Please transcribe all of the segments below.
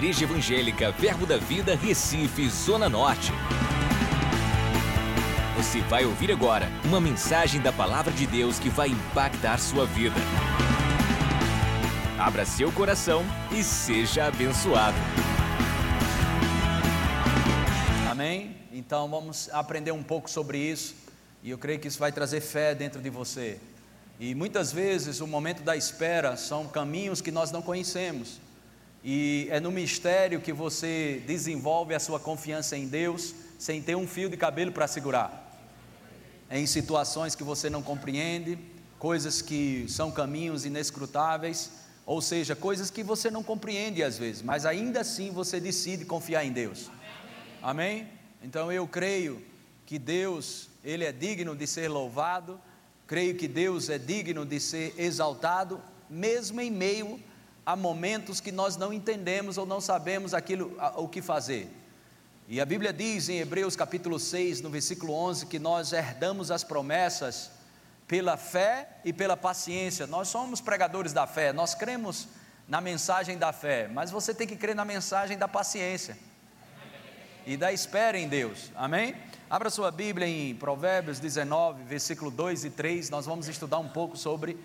Igreja Evangélica Verbo da Vida, Recife, Zona Norte. Você vai ouvir agora uma mensagem da Palavra de Deus que vai impactar sua vida. Abra seu coração e seja abençoado. Amém? Então vamos aprender um pouco sobre isso e eu creio que isso vai trazer fé dentro de você. E muitas vezes o momento da espera são caminhos que nós não conhecemos. E é no mistério que você desenvolve a sua confiança em Deus sem ter um fio de cabelo para segurar. É em situações que você não compreende, coisas que são caminhos inescrutáveis, ou seja, coisas que você não compreende às vezes, mas ainda assim você decide confiar em Deus. Amém? Então eu creio que Deus, ele é digno de ser louvado Creio que Deus é digno de ser exaltado, mesmo em meio a momentos que nós não entendemos ou não sabemos aquilo o que fazer. E a Bíblia diz em Hebreus capítulo 6, no versículo 11, que nós herdamos as promessas pela fé e pela paciência. Nós somos pregadores da fé, nós cremos na mensagem da fé, mas você tem que crer na mensagem da paciência e da espera em Deus. Amém? Abra sua Bíblia em Provérbios 19, versículo 2 e 3. Nós vamos estudar um pouco sobre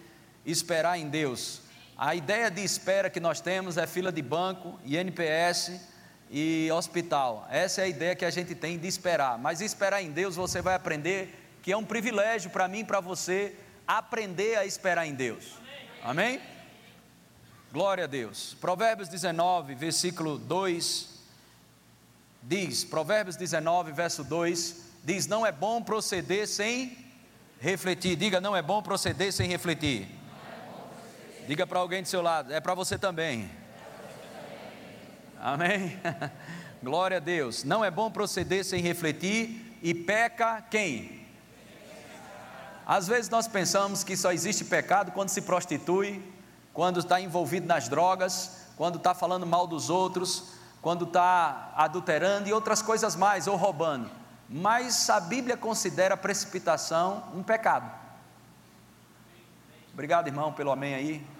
esperar em Deus. A ideia de espera que nós temos é fila de banco, INPS e hospital. Essa é a ideia que a gente tem de esperar. Mas esperar em Deus você vai aprender que é um privilégio para mim e para você aprender a esperar em Deus. Amém? Glória a Deus. Provérbios 19, versículo 2 diz, Provérbios 19, verso 2, diz: Não é bom proceder sem refletir. Diga, não é bom proceder sem refletir. Diga para alguém do seu lado, é para você também. Amém? Glória a Deus. Não é bom proceder sem refletir e peca quem? Às vezes nós pensamos que só existe pecado quando se prostitui, quando está envolvido nas drogas, quando está falando mal dos outros, quando está adulterando e outras coisas mais, ou roubando. Mas a Bíblia considera a precipitação um pecado. Obrigado, irmão, pelo amém aí.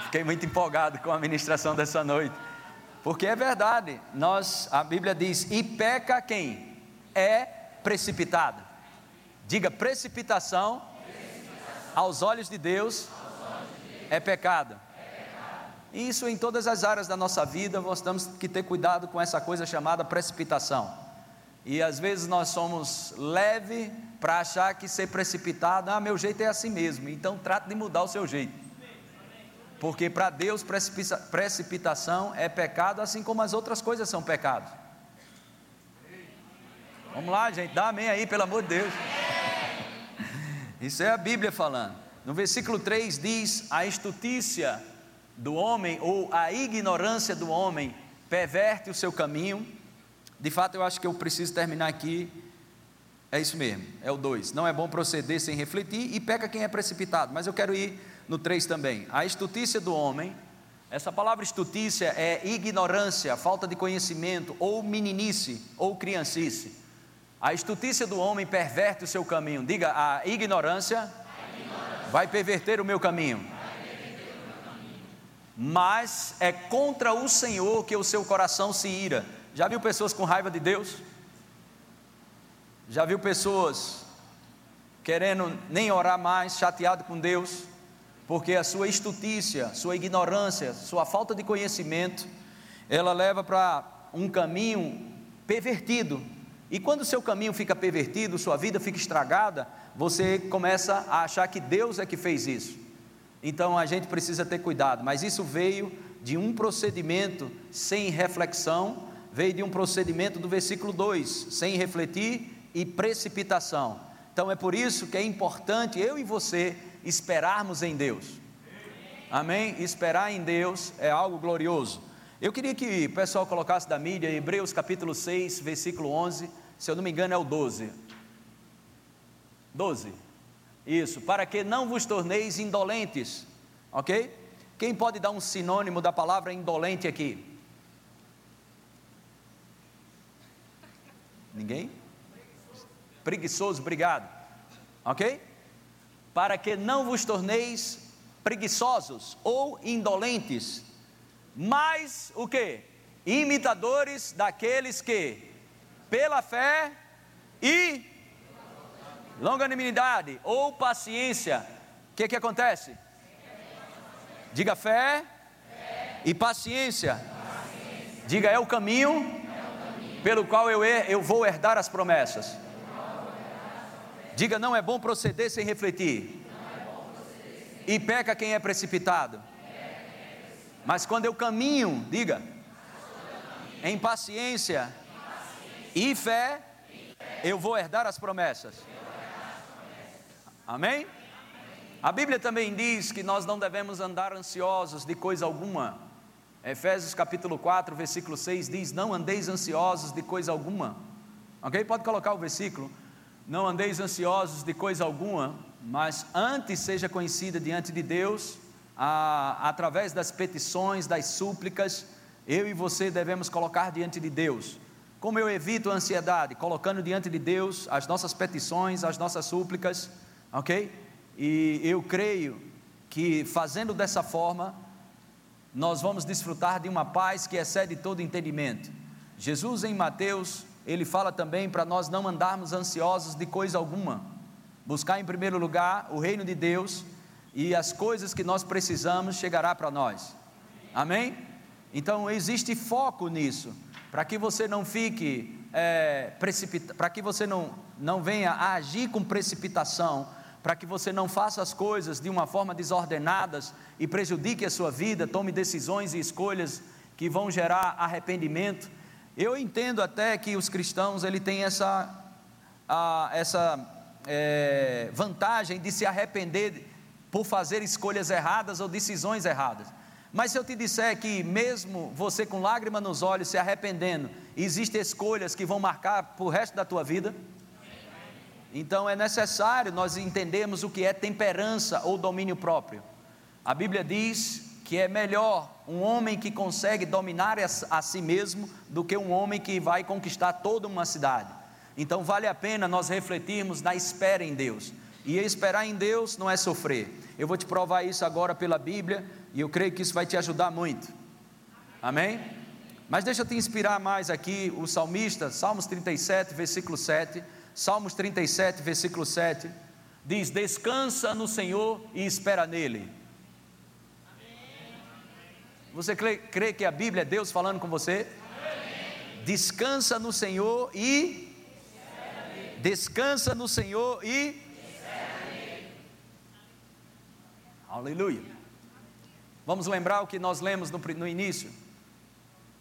Fiquei muito empolgado com a ministração dessa noite. Porque é verdade, nós, a Bíblia diz: "E peca quem é precipitado". Diga precipitação, precipitação. aos olhos de Deus, olhos de Deus. é pecado. Isso em todas as áreas da nossa vida, nós temos que ter cuidado com essa coisa chamada precipitação. E às vezes nós somos leve para achar que ser precipitado, ah, meu jeito é assim mesmo, então trate de mudar o seu jeito. Porque para Deus precipitação é pecado, assim como as outras coisas são pecados. Vamos lá, gente, dá amém aí, pelo amor de Deus. Isso é a Bíblia falando. No versículo 3 diz: A estutícia do homem ou a ignorância do homem perverte o seu caminho. De fato, eu acho que eu preciso terminar aqui. É isso mesmo, é o 2. Não é bom proceder sem refletir e peca quem é precipitado. Mas eu quero ir no 3 também. A estutícia do homem, essa palavra estutícia é ignorância, falta de conhecimento, ou meninice, ou criancice. A estutícia do homem perverte o seu caminho. Diga, a ignorância, a ignorância. vai perverter o meu caminho mas é contra o Senhor que o seu coração se ira. Já viu pessoas com raiva de Deus? Já viu pessoas querendo nem orar mais, chateado com Deus, porque a sua estutícia, sua ignorância, sua falta de conhecimento, ela leva para um caminho pervertido. E quando seu caminho fica pervertido, sua vida fica estragada, você começa a achar que Deus é que fez isso. Então a gente precisa ter cuidado, mas isso veio de um procedimento sem reflexão, veio de um procedimento do versículo 2, sem refletir e precipitação. Então é por isso que é importante eu e você esperarmos em Deus. Amém? Esperar em Deus é algo glorioso. Eu queria que o pessoal colocasse da mídia Hebreus capítulo 6, versículo 11, se eu não me engano é o 12. 12. Isso, para que não vos torneis indolentes, ok? Quem pode dar um sinônimo da palavra indolente aqui? Ninguém? Preguiçoso, obrigado. Ok? Para que não vos torneis preguiçosos ou indolentes. mas o que? Imitadores daqueles que, pela fé e longanimidade ou paciência, o que, que acontece? Diga fé, fé. e paciência. paciência. Diga é o caminho, é o caminho. pelo qual eu, eu vou herdar as promessas. Diga não é bom proceder sem refletir. E peca quem é precipitado. Mas quando eu caminho, diga, em paciência e fé, eu vou herdar as promessas. Amém? A Bíblia também diz que nós não devemos andar ansiosos de coisa alguma. Efésios capítulo 4, versículo 6 diz: Não andeis ansiosos de coisa alguma. Ok? Pode colocar o versículo. Não andeis ansiosos de coisa alguma, mas antes seja conhecida diante de Deus, a, através das petições, das súplicas, eu e você devemos colocar diante de Deus. Como eu evito a ansiedade? Colocando diante de Deus as nossas petições, as nossas súplicas, ok? E eu creio que fazendo dessa forma, nós vamos desfrutar de uma paz que excede todo entendimento. Jesus em Mateus, ele fala também para nós não andarmos ansiosos de coisa alguma, buscar em primeiro lugar o reino de Deus e as coisas que nós precisamos chegará para nós. Amém? Então existe foco nisso, para que você não fique é, precipita, para que você não, não venha a agir com precipitação para que você não faça as coisas de uma forma desordenadas e prejudique a sua vida, tome decisões e escolhas que vão gerar arrependimento. Eu entendo até que os cristãos ele têm essa, a, essa é, vantagem de se arrepender por fazer escolhas erradas ou decisões erradas. Mas se eu te disser que mesmo você com lágrima nos olhos se arrependendo, existem escolhas que vão marcar para o resto da tua vida, então é necessário nós entendermos o que é temperança ou domínio próprio. A Bíblia diz que é melhor um homem que consegue dominar a si mesmo do que um homem que vai conquistar toda uma cidade. Então vale a pena nós refletirmos na espera em Deus. E esperar em Deus não é sofrer. Eu vou te provar isso agora pela Bíblia e eu creio que isso vai te ajudar muito. Amém? Mas deixa eu te inspirar mais aqui, o salmista, Salmos 37, versículo 7 Salmos 37, versículo 7, diz: Descansa no Senhor e espera nele. Você crê, crê, que a Bíblia é Deus falando com você? Descansa no Senhor e. Descansa no Senhor e. Aleluia. Vamos lembrar o que nós lemos no, no início.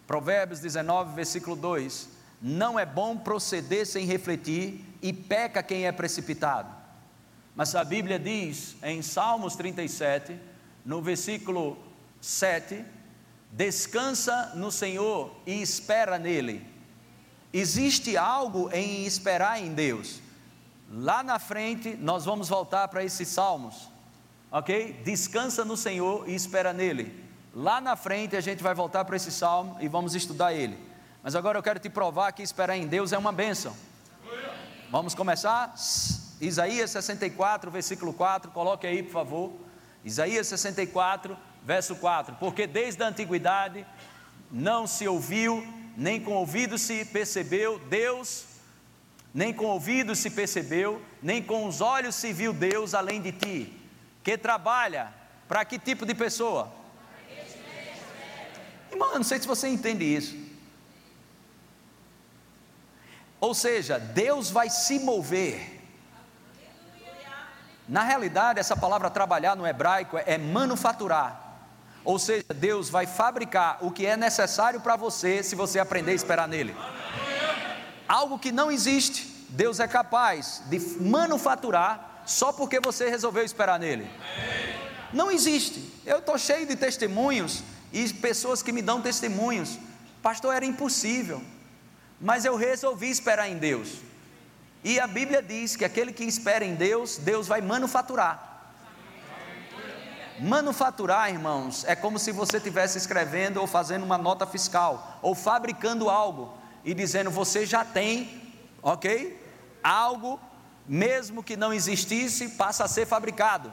Provérbios 19, versículo 2 não é bom proceder sem refletir e peca quem é precipitado. Mas a Bíblia diz em Salmos 37, no versículo 7, descansa no Senhor e espera nele. Existe algo em esperar em Deus. Lá na frente nós vamos voltar para esses salmos, ok? Descansa no Senhor e espera nele. Lá na frente a gente vai voltar para esse salmo e vamos estudar ele. Mas agora eu quero te provar que esperar em Deus é uma bênção. Vamos começar? Isaías 64, versículo 4, coloque aí, por favor. Isaías 64, verso 4. Porque desde a antiguidade não se ouviu, nem com ouvido se percebeu Deus, nem com ouvido se percebeu, nem com os olhos se viu Deus além de ti, que trabalha para que tipo de pessoa? Irmão, não sei se você entende isso. Ou seja, Deus vai se mover. Na realidade, essa palavra trabalhar no hebraico é manufaturar. Ou seja, Deus vai fabricar o que é necessário para você se você aprender a esperar nele. Algo que não existe, Deus é capaz de manufaturar só porque você resolveu esperar nele. Não existe. Eu estou cheio de testemunhos e pessoas que me dão testemunhos. Pastor, era impossível mas eu resolvi esperar em Deus. E a Bíblia diz que aquele que espera em Deus, Deus vai manufaturar. Manufaturar, irmãos, é como se você estivesse escrevendo ou fazendo uma nota fiscal, ou fabricando algo e dizendo você já tem, ok? Algo, mesmo que não existisse, passa a ser fabricado.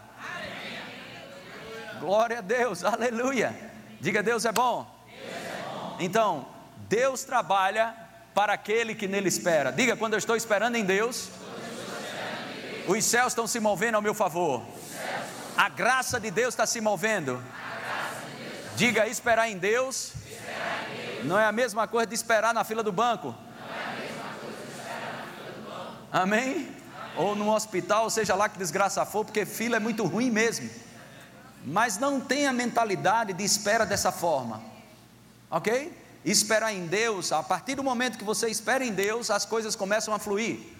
Glória a Deus, aleluia. Diga Deus é bom. Deus é bom. Então, Deus trabalha para aquele que nele espera. Diga quando eu estou esperando em Deus, os céus estão se movendo ao meu favor. A graça de Deus está se movendo. Diga esperar em Deus. Não é a mesma coisa de esperar na fila do banco. Amém? Ou no hospital, seja lá que desgraça for, porque fila é muito ruim mesmo. Mas não tenha mentalidade de espera dessa forma. Ok? Esperar em Deus, a partir do momento que você espera em Deus, as coisas começam a fluir.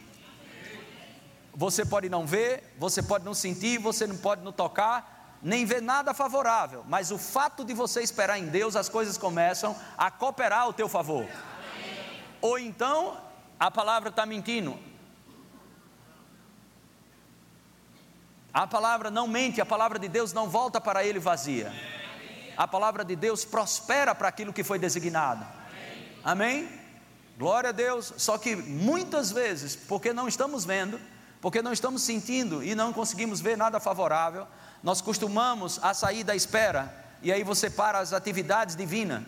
Você pode não ver, você pode não sentir, você não pode não tocar, nem ver nada favorável, mas o fato de você esperar em Deus, as coisas começam a cooperar ao teu favor. Ou então, a palavra está mentindo. A palavra não mente, a palavra de Deus não volta para ele vazia. A palavra de Deus prospera para aquilo que foi designado. Amém? Glória a Deus. Só que muitas vezes, porque não estamos vendo, porque não estamos sentindo e não conseguimos ver nada favorável, nós costumamos a sair da espera e aí você para as atividades divinas.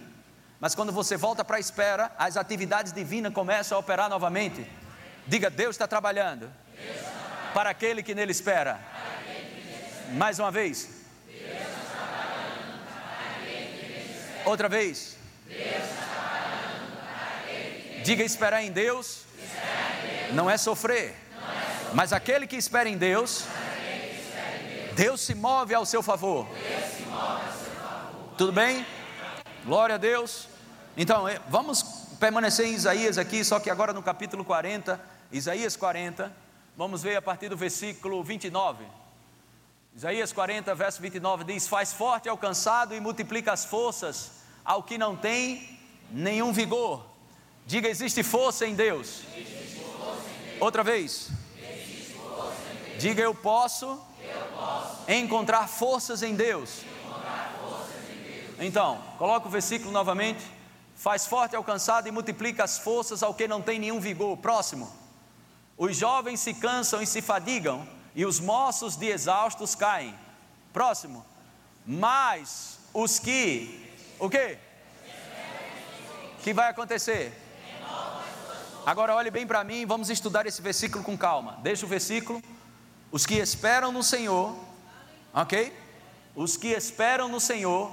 Mas quando você volta para a espera, as atividades divinas começam a operar novamente. Diga, Deus está trabalhando. Para aquele que nele espera. Mais uma vez. Outra vez. Diga esperar em Deus. Não é sofrer. Mas aquele que espera em Deus, Deus se move ao seu favor. Tudo bem? Glória a Deus. Então, eh, vamos permanecer em Isaías aqui, só que agora no capítulo 40, Isaías 40, vamos ver a partir do versículo 29. Isaías 40, verso 29 diz: Faz forte ao cansado e multiplica as forças ao que não tem nenhum vigor. Diga: existe força em Deus. Outra vez. Diga eu posso, eu posso encontrar forças em Deus. Então, coloca o versículo novamente. Faz forte ao cansado e multiplica as forças ao que não tem nenhum vigor. Próximo. Os jovens se cansam e se fadigam, e os moços de exaustos caem. Próximo. Mas os que, o que? que vai acontecer? Agora olhe bem para mim, vamos estudar esse versículo com calma. Deixa o versículo. Os que esperam no Senhor, ok? Os que esperam no Senhor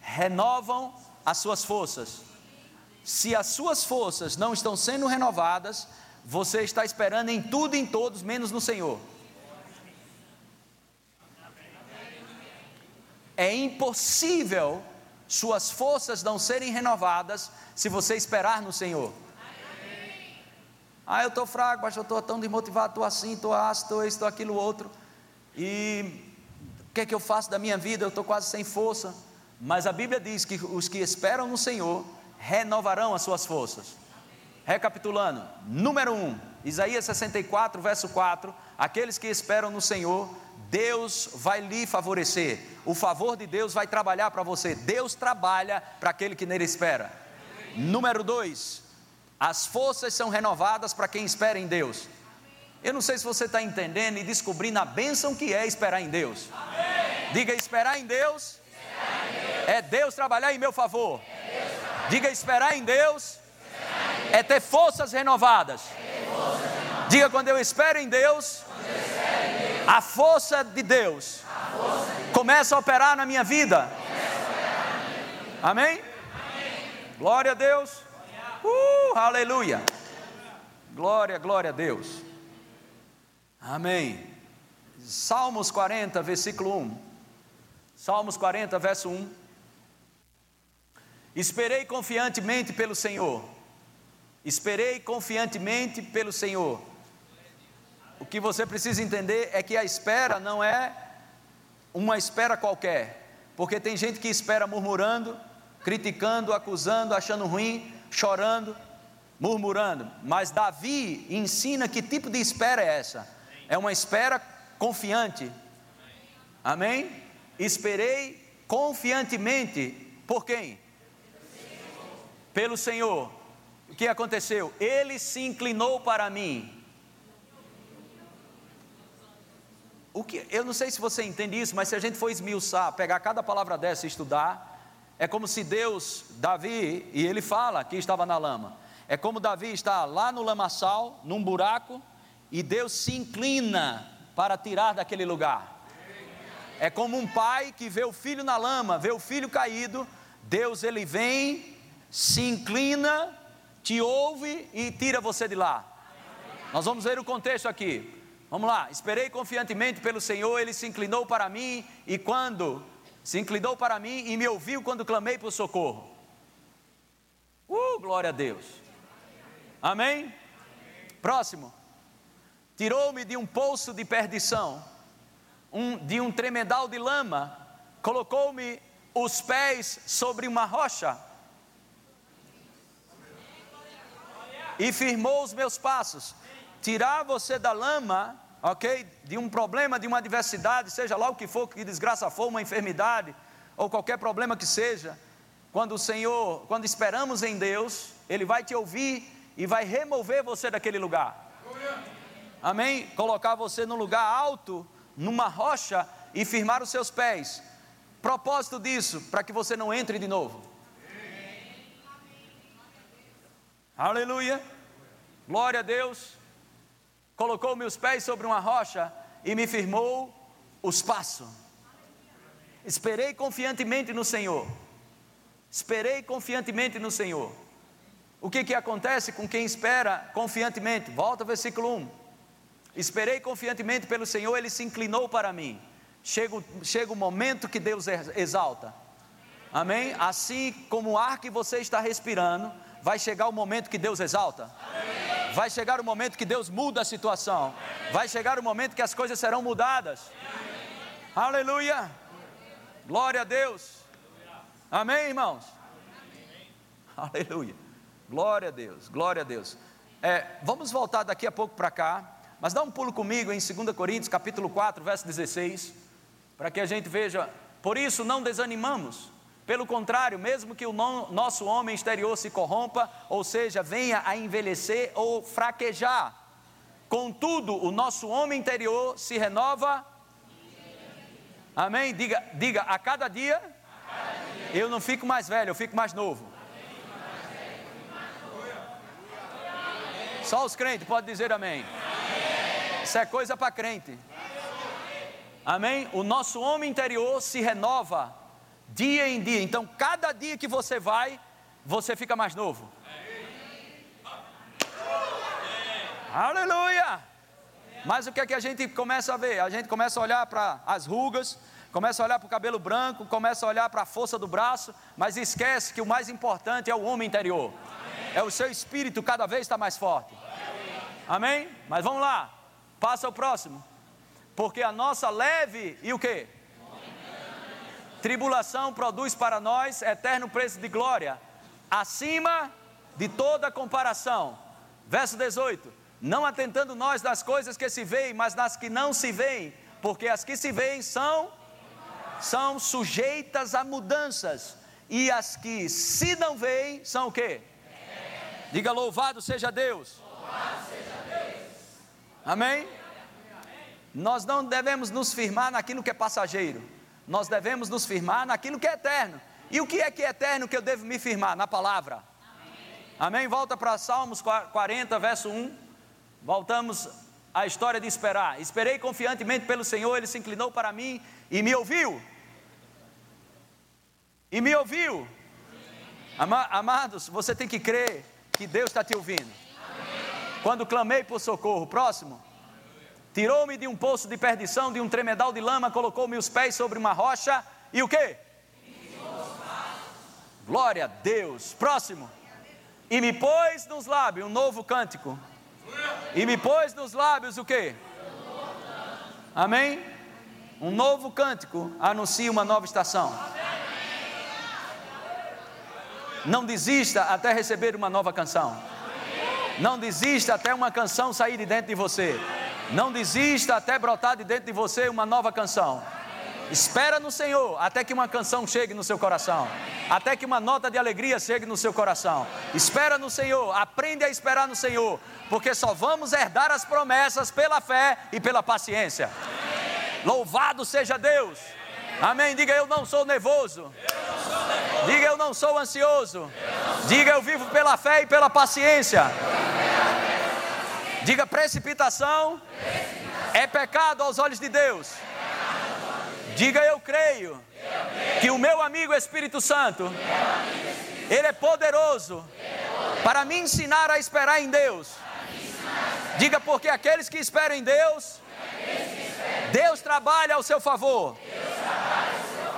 renovam as suas forças. Se as suas forças não estão sendo renovadas, você está esperando em tudo e em todos, menos no Senhor. É impossível suas forças não serem renovadas se você esperar no Senhor. Ah, eu estou fraco, mas eu estou tão desmotivado, estou assim, estou ácido, estou isso, estou aquilo outro. E o que é que eu faço da minha vida? Eu estou quase sem força. Mas a Bíblia diz que os que esperam no Senhor renovarão as suas forças. Recapitulando, número 1, um, Isaías 64, verso 4: aqueles que esperam no Senhor, Deus vai lhe favorecer, o favor de Deus vai trabalhar para você, Deus trabalha para aquele que nele espera. Número 2, as forças são renovadas para quem espera em Deus. Eu não sei se você está entendendo e descobrindo a bênção que é esperar em Deus. Amém. Diga: esperar em Deus, esperar em Deus. é Deus trabalhar em meu favor. Diga: esperar em Deus, esperar em Deus. é ter forças renovadas. É forças renovadas. Diga: quando eu espero em Deus, Deus a força de Deus, força começa a operar na minha vida. Amém? Amém? Glória a Deus. Uh, aleluia. Glória, glória a Deus. Amém. Salmos 40, versículo 1. Salmos 40, verso 1. Esperei confiantemente pelo Senhor. Esperei confiantemente pelo Senhor. O que você precisa entender é que a espera não é uma espera qualquer, porque tem gente que espera murmurando, criticando, acusando, achando ruim, chorando, murmurando. Mas Davi ensina que tipo de espera é essa? É uma espera confiante. Amém? Esperei confiantemente por quem? Pelo Senhor. O que aconteceu? Ele se inclinou para mim. O que, eu não sei se você entende isso, mas se a gente for esmiuçar, pegar cada palavra dessa e estudar, é como se Deus, Davi, e ele fala que estava na lama, é como Davi está lá no lamaçal, num buraco, e Deus se inclina para tirar daquele lugar. É como um pai que vê o filho na lama, vê o filho caído, Deus ele vem, se inclina, te ouve e tira você de lá. Nós vamos ver o contexto aqui. Vamos lá, esperei confiantemente pelo Senhor, ele se inclinou para mim e quando se inclinou para mim e me ouviu quando clamei por socorro. Uh, glória a Deus. Amém? Próximo. Tirou-me de um poço de perdição, um, de um tremedal de lama, colocou-me os pés sobre uma rocha e firmou os meus passos. Tirar você da lama, ok? De um problema, de uma adversidade, seja lá o que for, que desgraça for, uma enfermidade, ou qualquer problema que seja, quando o Senhor, quando esperamos em Deus, Ele vai te ouvir e vai remover você daquele lugar. Amém? Colocar você num lugar alto, numa rocha e firmar os seus pés. Propósito disso, para que você não entre de novo. Aleluia. Glória a Deus. Colocou meus pés sobre uma rocha e me firmou os passos. Esperei confiantemente no Senhor. Esperei confiantemente no Senhor. O que, que acontece com quem espera confiantemente? Volta ao versículo 1. Esperei confiantemente pelo Senhor, ele se inclinou para mim. Chega, chega o momento que Deus exalta. Amém? Assim como o ar que você está respirando, vai chegar o momento que Deus exalta. Vai chegar o momento que Deus muda a situação. Vai chegar o momento que as coisas serão mudadas. Aleluia. Glória a Deus. Amém, irmãos? Aleluia. Glória a Deus, glória a Deus. É, vamos voltar daqui a pouco para cá, mas dá um pulo comigo em 2 Coríntios, capítulo 4, verso 16, para que a gente veja. Por isso não desanimamos, pelo contrário, mesmo que o nosso homem exterior se corrompa, ou seja, venha a envelhecer ou fraquejar, contudo, o nosso homem interior se renova. Amém? Diga, diga a cada dia, eu não fico mais velho, eu fico mais novo. Só os crentes podem dizer amém. Isso é coisa para crente. Amém? O nosso homem interior se renova dia em dia. Então, cada dia que você vai, você fica mais novo. Aleluia! Mas o que é que a gente começa a ver? A gente começa a olhar para as rugas, começa a olhar para o cabelo branco, começa a olhar para a força do braço, mas esquece que o mais importante é o homem interior. É o seu espírito cada vez está mais forte. Amém? Mas vamos lá. Passa o próximo. Porque a nossa leve e o que? Tribulação produz para nós eterno preço de glória, acima de toda comparação. Verso 18: Não atentando nós das coisas que se veem, mas das que não se veem, porque as que se veem são são sujeitas a mudanças, e as que se não veem são o que? Diga louvado seja Deus. Amém? Nós não devemos nos firmar naquilo que é passageiro, nós devemos nos firmar naquilo que é eterno. E o que é que é eterno que eu devo me firmar? Na palavra. Amém? Amém? Volta para Salmos 40, verso 1. Voltamos à história de esperar. Esperei confiantemente pelo Senhor, ele se inclinou para mim e me ouviu. E me ouviu. Amados, você tem que crer que Deus está te ouvindo. Quando clamei por socorro, próximo. Tirou-me de um poço de perdição, de um tremedal de lama, colocou-me os pés sobre uma rocha e o que? Glória a Deus. Próximo. E me pôs nos lábios um novo cântico. E me pôs nos lábios o que? Amém? Um novo cântico anuncia uma nova estação. Não desista até receber uma nova canção. Não desista até uma canção sair de dentro de você. Não desista até brotar de dentro de você uma nova canção. Espera no Senhor até que uma canção chegue no seu coração, até que uma nota de alegria chegue no seu coração. Espera no Senhor, aprende a esperar no Senhor, porque só vamos herdar as promessas pela fé e pela paciência. Louvado seja Deus. Amém. Diga eu não sou nervoso. Diga eu não sou ansioso. Diga eu vivo pela fé e pela paciência. Diga precipitação é pecado aos olhos de Deus. Diga eu creio que o meu amigo Espírito Santo, ele é poderoso para me ensinar a esperar em Deus. Diga porque aqueles que esperam em Deus, Deus trabalha ao seu favor.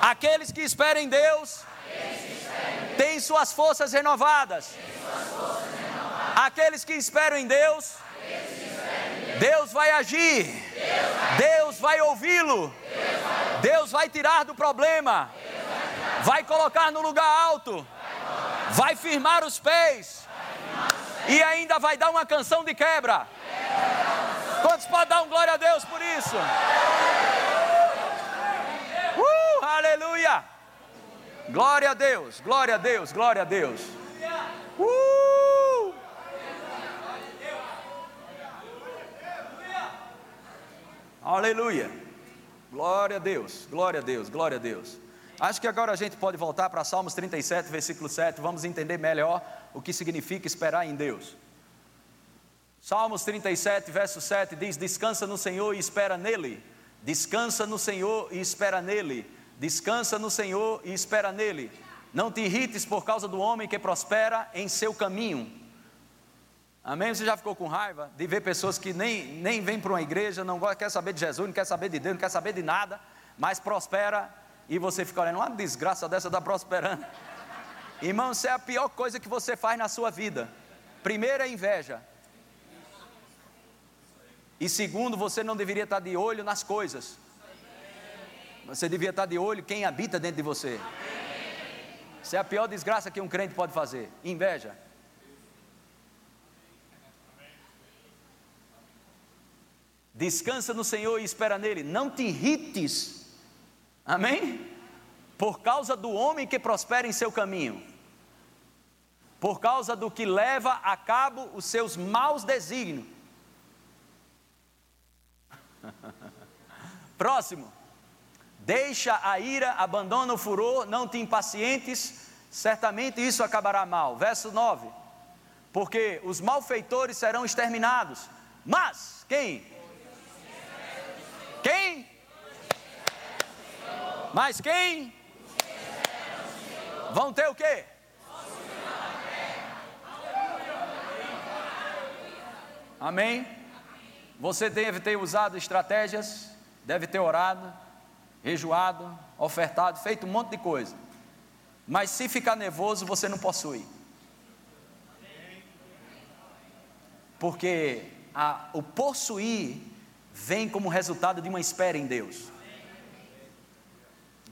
Aqueles que esperam em Deus, têm suas forças renovadas. Aqueles que esperam em Deus, Deus vai agir, Deus vai ouvi-lo, Deus vai tirar do problema, vai colocar no lugar alto, vai firmar os pés e ainda vai dar uma canção de quebra. Quantos podem dar um glória a Deus por isso? Uh, aleluia! Glória a Deus, glória a Deus, glória a Deus. Uh! Aleluia. Glória a Deus, glória a Deus, glória a Deus. Acho que agora a gente pode voltar para Salmos 37, versículo 7. Vamos entender melhor o que significa esperar em Deus. Salmos 37, verso 7 diz: Descansa no Senhor e espera nele. Descansa no Senhor e espera nele. Descansa no Senhor e espera nele. Não te irrites por causa do homem que prospera em seu caminho. Amém? Você já ficou com raiva de ver pessoas que nem, nem vêm para uma igreja, não quer saber de Jesus, não quer saber de Deus, não quer saber de nada, mas prospera e você fica olhando, uma desgraça dessa está prosperando. Irmão, isso é a pior coisa que você faz na sua vida. Primeiro é inveja. E segundo, você não deveria estar de olho nas coisas. Você devia estar de olho quem habita dentro de você. Isso é a pior desgraça que um crente pode fazer. Inveja. Descansa no Senhor e espera nele. Não te irrites. Amém? Por causa do homem que prospera em seu caminho. Por causa do que leva a cabo os seus maus desígnios. Próximo. Deixa a ira, abandona o furor, não te impacientes, certamente isso acabará mal. Verso 9. Porque os malfeitores serão exterminados. Mas, quem? Quem? Mas quem? Vão ter o quê? Amém? Você deve ter usado estratégias, deve ter orado, rejoado, ofertado, feito um monte de coisa. Mas se ficar nervoso, você não possui. Porque a, o possuir vem como resultado de uma espera em Deus.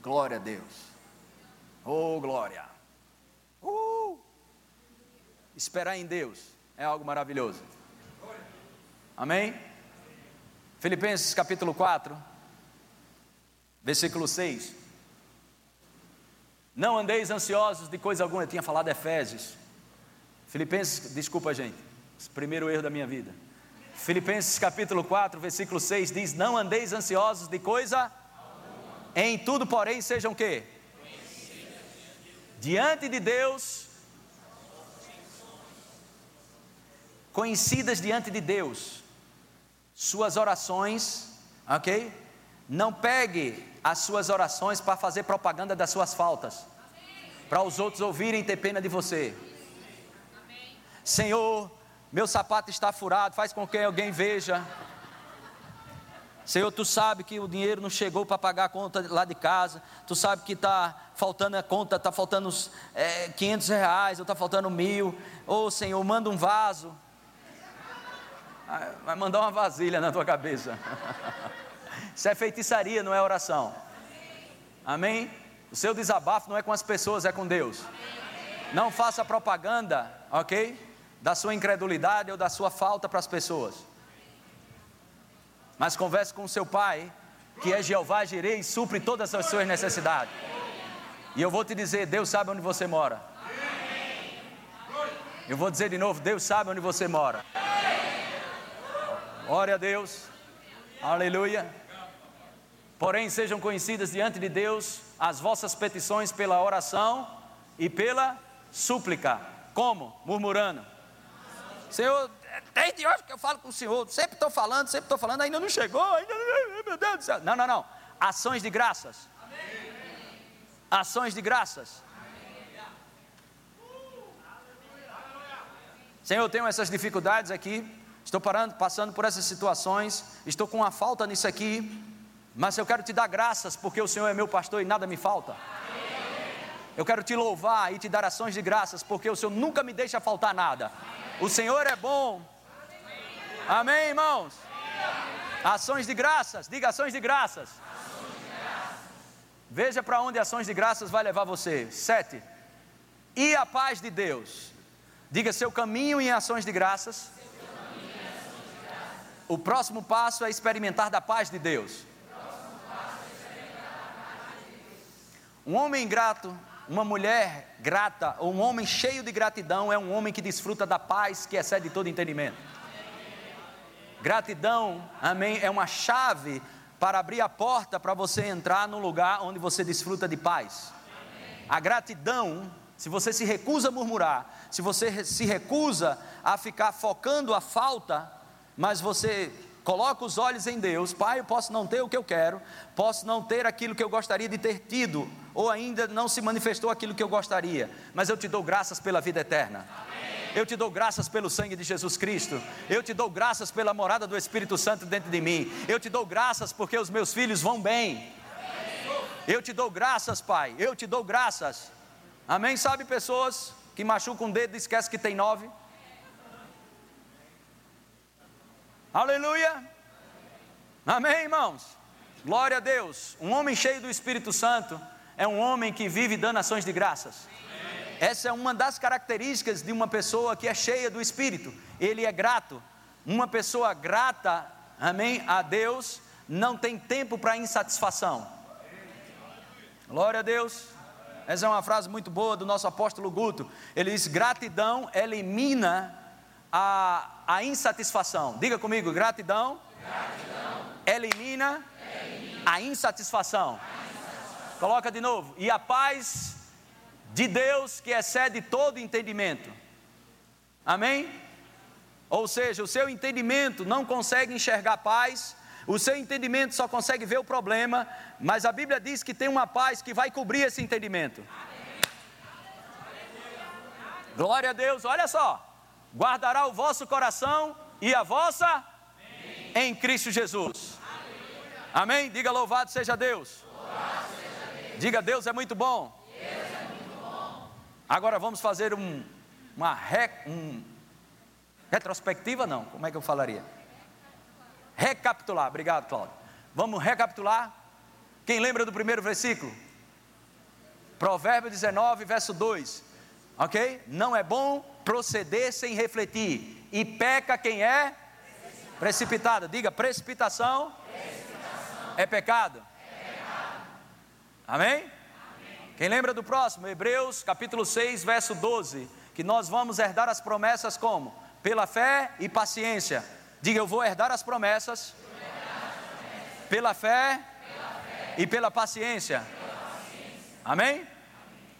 Glória a Deus. Oh, glória. Uh! Esperar em Deus é algo maravilhoso. Amém? Filipenses capítulo 4, versículo 6. Não andeis ansiosos de coisa alguma, eu tinha falado Efésios. Filipenses, desculpa gente, primeiro erro da minha vida. Filipenses capítulo 4, versículo 6 diz: Não andeis ansiosos de coisa em tudo, porém, sejam o quê? Diante de Deus, conhecidas diante de Deus, suas orações, ok? Não pegue as suas orações para fazer propaganda das suas faltas, para os outros ouvirem ter pena de você. Senhor, meu sapato está furado, faz com que alguém veja. Senhor, tu sabe que o dinheiro não chegou para pagar a conta lá de casa, tu sabe que está faltando a conta, está faltando uns é, 500 reais, ou está faltando mil, ou Senhor, manda um vaso, vai mandar uma vasilha na tua cabeça. Isso é feitiçaria, não é oração. Amém? O seu desabafo não é com as pessoas, é com Deus. Não faça propaganda, ok? Da sua incredulidade ou da sua falta para as pessoas. Mas converse com o seu pai, que é Jeová Jirei e supre todas as suas necessidades. E eu vou te dizer, Deus sabe onde você mora. Eu vou dizer de novo, Deus sabe onde você mora. Glória a Deus. Aleluia. Porém, sejam conhecidas diante de Deus as vossas petições pela oração e pela súplica. Como? Murmurando. Senhor, desde hoje que eu falo com o Senhor, sempre estou falando, sempre estou falando, ainda não chegou, ainda não, meu Deus do céu. Não, não, não. Ações de graças. Ações de graças. Senhor, eu tenho essas dificuldades aqui, estou parando, passando por essas situações, estou com uma falta nisso aqui, mas eu quero te dar graças porque o Senhor é meu pastor e nada me falta. Eu quero te louvar e te dar ações de graças porque o Senhor nunca me deixa faltar nada. O Senhor é bom. Amém, irmãos? Ações de graças, diga ações de graças. Veja para onde ações de graças vai levar você. Sete. E a paz de Deus Diga seu caminho em ações de graças. O próximo passo é experimentar da paz de Deus. Um homem grato, uma mulher grata, ou um homem cheio de gratidão é um homem que desfruta da paz que excede todo entendimento. Gratidão, amém, é uma chave para abrir a porta para você entrar no lugar onde você desfruta de paz. A gratidão se você se recusa a murmurar, se você se recusa a ficar focando a falta, mas você coloca os olhos em Deus, Pai, eu posso não ter o que eu quero, posso não ter aquilo que eu gostaria de ter tido, ou ainda não se manifestou aquilo que eu gostaria, mas eu te dou graças pela vida eterna. Eu te dou graças pelo sangue de Jesus Cristo. Eu te dou graças pela morada do Espírito Santo dentro de mim. Eu te dou graças porque os meus filhos vão bem. Eu te dou graças, Pai. Eu te dou graças. Amém? Sabe pessoas que machucam o dedo e esquecem que tem nove? Aleluia! Amém, irmãos? Glória a Deus. Um homem cheio do Espírito Santo é um homem que vive dando ações de graças. Essa é uma das características de uma pessoa que é cheia do Espírito. Ele é grato. Uma pessoa grata, amém, a Deus, não tem tempo para insatisfação. Glória a Deus. Essa é uma frase muito boa do nosso apóstolo Guto. Ele diz: gratidão elimina a, a insatisfação. Diga comigo: gratidão, gratidão elimina, elimina, a insatisfação. Coloca de novo. E a paz de Deus que excede todo entendimento. Amém? Ou seja, o seu entendimento não consegue enxergar paz o seu entendimento só consegue ver o problema, mas a Bíblia diz que tem uma paz que vai cobrir esse entendimento. Glória a Deus, olha só. Guardará o vosso coração e a vossa em Cristo Jesus. Amém? Diga louvado seja Deus. Diga Deus é muito bom. Agora vamos fazer um, uma re, um, retrospectiva, não, como é que eu falaria? Recapitular, obrigado, Cláudio. Vamos recapitular. Quem lembra do primeiro versículo? Provérbio 19, verso 2. Ok? Não é bom proceder sem refletir. E peca quem é precipitado. Diga, precipitação, precipitação. É, pecado. é pecado. Amém? Quem lembra do próximo? Hebreus capítulo 6, verso 12. Que nós vamos herdar as promessas como? Pela fé e paciência. Diga, eu vou herdar as promessas, pela, fé, e pela paciência. Amém?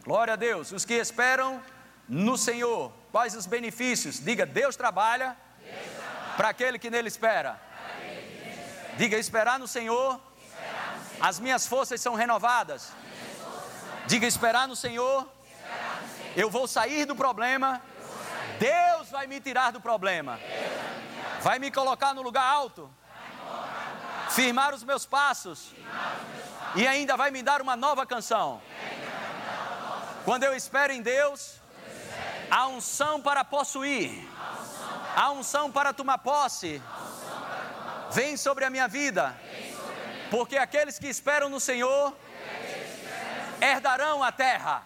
Glória a Deus. Os que esperam no Senhor, quais os benefícios? Diga, Deus trabalha, trabalha. para aquele que nele espera. espera. Diga, esperar no Senhor, esperar no Senhor. as minhas forças são renovadas. São Diga, esperar no Senhor, esperar no Senhor. eu vou sair do problema, Deus vai me tirar do problema. Vai me colocar no lugar alto. Firmar os meus passos. E ainda vai me dar uma nova canção. Quando eu espero em Deus, a unção para possuir, a unção para tomar posse, vem sobre a minha vida. Porque aqueles que esperam no Senhor herdarão a terra.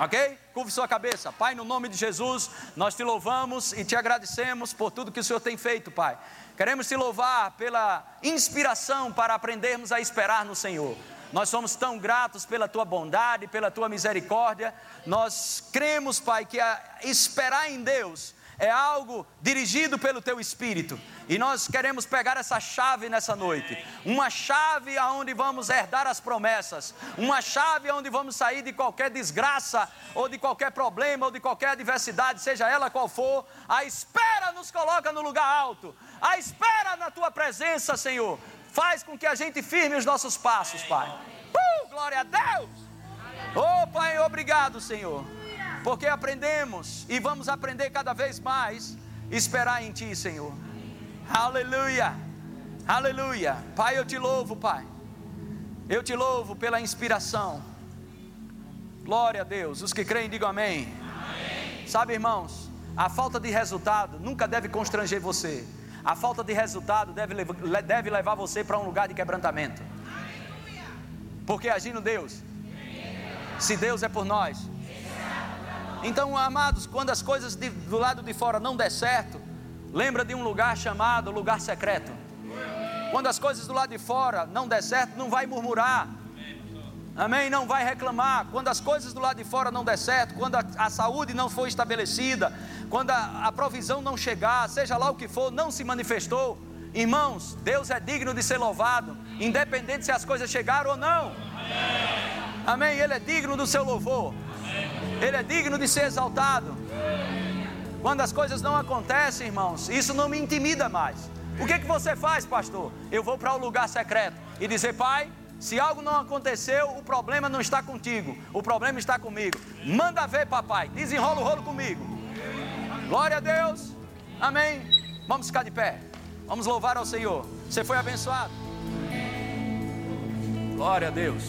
Ok? Curve sua cabeça. Pai, no nome de Jesus, nós te louvamos e te agradecemos por tudo que o Senhor tem feito, Pai. Queremos te louvar pela inspiração para aprendermos a esperar no Senhor. Nós somos tão gratos pela tua bondade, pela tua misericórdia. Nós cremos, Pai, que esperar em Deus é algo dirigido pelo teu espírito. E nós queremos pegar essa chave nessa noite. Uma chave aonde vamos herdar as promessas. Uma chave aonde vamos sair de qualquer desgraça, ou de qualquer problema, ou de qualquer adversidade, seja ela qual for. A espera nos coloca no lugar alto. A espera na tua presença, Senhor, faz com que a gente firme os nossos passos, Pai. Uh, glória a Deus! Oh, Pai, obrigado, Senhor. Porque aprendemos e vamos aprender cada vez mais esperar em Ti, Senhor. Aleluia. Aleluia. Pai, eu te louvo, Pai. Eu te louvo pela inspiração. Glória a Deus. Os que creem, digam amém. amém. Sabe, irmãos, a falta de resultado nunca deve constranger você. A falta de resultado deve, deve levar você para um lugar de quebrantamento. Porque agindo Deus, se Deus é por nós. Então, amados, quando as coisas de, do lado de fora não der certo, Lembra de um lugar chamado lugar secreto. Quando as coisas do lado de fora não der certo, não vai murmurar. Amém? Não vai reclamar. Quando as coisas do lado de fora não der certo, quando a, a saúde não for estabelecida, quando a, a provisão não chegar, seja lá o que for, não se manifestou. Irmãos, Deus é digno de ser louvado, independente se as coisas chegaram ou não. Amém? Ele é digno do seu louvor. Ele é digno de ser exaltado. Quando as coisas não acontecem, irmãos, isso não me intimida mais. O que, que você faz, pastor? Eu vou para o um lugar secreto e dizer, pai, se algo não aconteceu, o problema não está contigo, o problema está comigo. Manda ver, papai, desenrola o rolo comigo. Glória a Deus, amém. Vamos ficar de pé, vamos louvar ao Senhor. Você foi abençoado. Glória a Deus,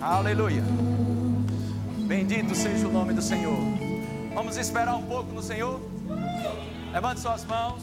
aleluia. Bendito seja o nome do Senhor. Vamos esperar um pouco no Senhor? Levante suas mãos.